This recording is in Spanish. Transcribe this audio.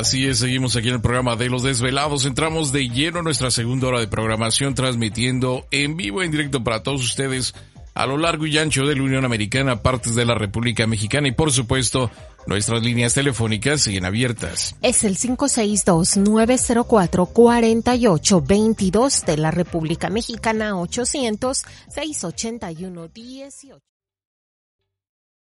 Así es, seguimos aquí en el programa de Los Desvelados. Entramos de lleno a nuestra segunda hora de programación, transmitiendo en vivo, en directo para todos ustedes a lo largo y ancho de la Unión Americana, partes de la República Mexicana y por supuesto nuestras líneas telefónicas siguen abiertas. Es el 562-904-4822 de la República Mexicana 800-681-18.